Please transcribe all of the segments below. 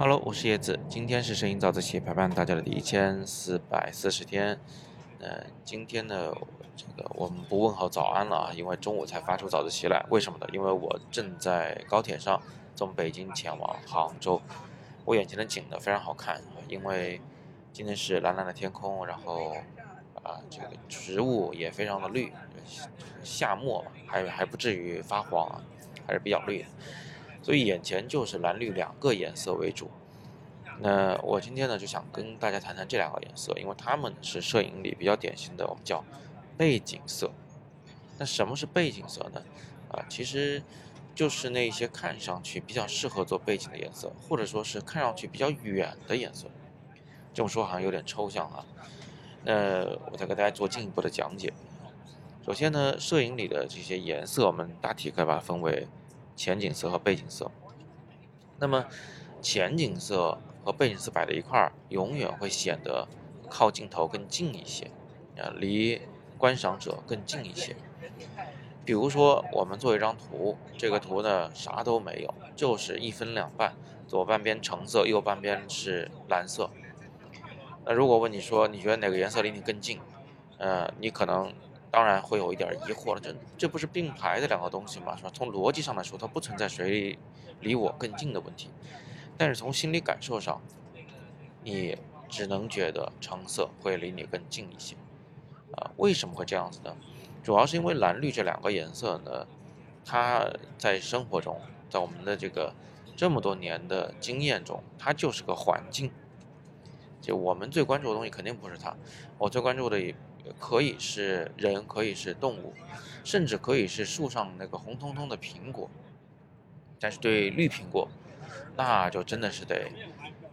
Hello，我是叶子，今天是声音早自习陪伴大家的第一千四百四十天。呃，今天呢，这个我们不问好早安了啊，因为中午才发出早自习来。为什么呢？因为我正在高铁上，从北京前往杭州。我眼前的景呢非常好看，因为今天是蓝蓝的天空，然后啊，这个植物也非常的绿，夏末还还不至于发黄啊，还是比较绿的。所以眼前就是蓝绿两个颜色为主。那我今天呢就想跟大家谈谈这两个颜色，因为它们是摄影里比较典型的，我们叫背景色。那什么是背景色呢？啊，其实就是那些看上去比较适合做背景的颜色，或者说是看上去比较远的颜色。这么说好像有点抽象啊。那我再给大家做进一步的讲解。首先呢，摄影里的这些颜色，我们大体可以把它分为。前景色和背景色，那么前景色和背景色摆在一块儿，永远会显得靠镜头更近一些，啊，离观赏者更近一些。比如说，我们做一张图，这个图呢啥都没有，就是一分两半，左半边橙色，右半边是蓝色。那如果问你说，你觉得哪个颜色离你更近？呃，你可能。当然会有一点疑惑了，这这不是并排的两个东西吗？是吧？从逻辑上来说，它不存在谁离我更近的问题。但是从心理感受上，你只能觉得橙色会离你更近一些。啊，为什么会这样子呢？主要是因为蓝绿这两个颜色呢，它在生活中，在我们的这个这么多年的经验中，它就是个环境。就我们最关注的东西肯定不是它，我最关注的。可以是人，可以是动物，甚至可以是树上那个红彤彤的苹果。但是对绿苹果，那就真的是得，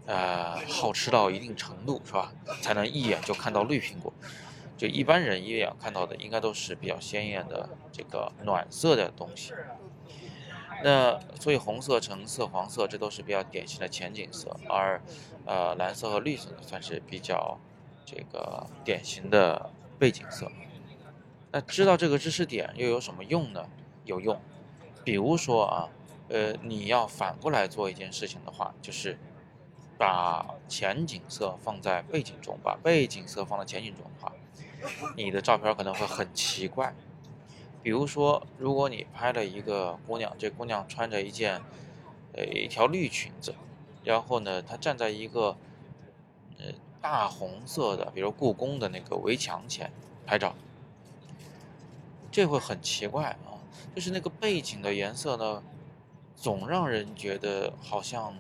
呃，好吃到一定程度，是吧？才能一眼就看到绿苹果。就一般人一眼看到的，应该都是比较鲜艳的这个暖色的东西。那所以红色、橙色、黄色，这都是比较典型的前景色，而呃蓝色和绿色呢，算是比较这个典型的。背景色，那知道这个知识点又有什么用呢？有用，比如说啊，呃，你要反过来做一件事情的话，就是把前景色放在背景中，把背景色放在前景中的话，你的照片可能会很奇怪。比如说，如果你拍了一个姑娘，这姑娘穿着一件呃一条绿裙子，然后呢，她站在一个。大红色的，比如故宫的那个围墙前拍照，这会很奇怪啊！就是那个背景的颜色呢，总让人觉得好像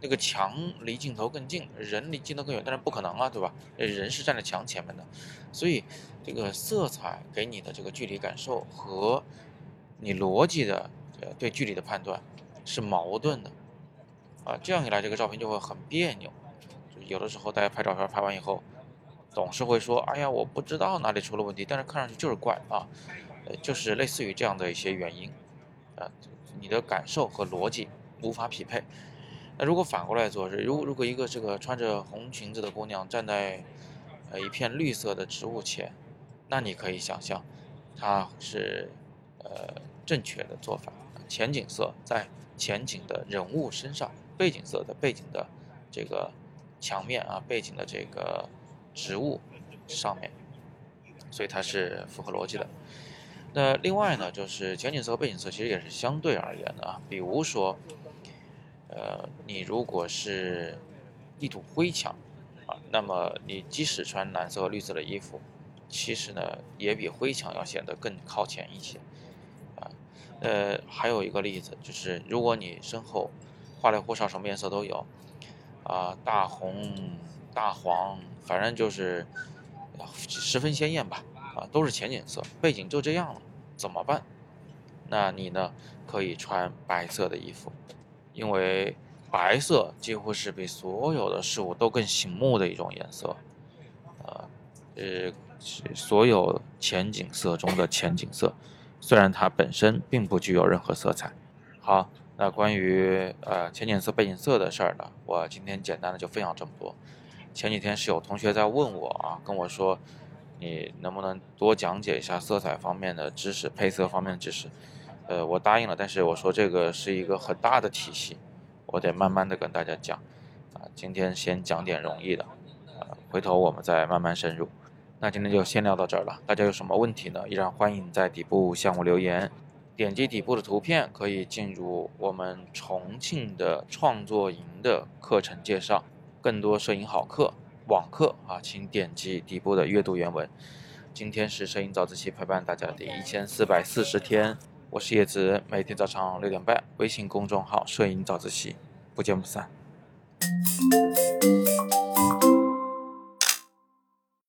那个墙离镜头更近，人离镜头更远，但是不可能啊，对吧？人是站在墙前面的，所以这个色彩给你的这个距离感受和你逻辑的对距离的判断是矛盾的啊！这样一来，这个照片就会很别扭。有的时候大家拍照片拍完以后，总是会说：“哎呀，我不知道哪里出了问题，但是看上去就是怪啊。”呃，就是类似于这样的一些原因，啊，你的感受和逻辑无法匹配。那如果反过来做，如如果一个这个穿着红裙子的姑娘站在呃一片绿色的植物前，那你可以想象，它是呃正确的做法。前景色在前景的人物身上，背景色在背景的这个。墙面啊，背景的这个植物上面，所以它是符合逻辑的。那另外呢，就是前景色和背景色其实也是相对而言的啊。比如说，呃，你如果是一堵灰墙啊，那么你即使穿蓝色和绿色的衣服，其实呢也比灰墙要显得更靠前一些啊。呃，还有一个例子就是，如果你身后花里胡哨什么颜色都有。啊，大红、大黄，反正就是十分鲜艳吧。啊，都是前景色，背景就这样了，怎么办？那你呢？可以穿白色的衣服，因为白色几乎是比所有的事物都更醒目的一种颜色。啊，呃，所有前景色中的前景色，虽然它本身并不具有任何色彩。好。那关于呃前景色背景色的事儿呢，我今天简单的就分享这么多。前几天是有同学在问我啊，跟我说，你能不能多讲解一下色彩方面的知识、配色方面的知识？呃，我答应了，但是我说这个是一个很大的体系，我得慢慢的跟大家讲，啊，今天先讲点容易的，啊，回头我们再慢慢深入。那今天就先聊到这儿了，大家有什么问题呢？依然欢迎在底部向我留言。点击底部的图片可以进入我们重庆的创作营的课程介绍，更多摄影好课网课啊，请点击底部的阅读原文。今天是摄影早自习陪伴大家的第一千四百四十天，我是叶子，每天早上六点半，微信公众号“摄影早自习”，不见不散。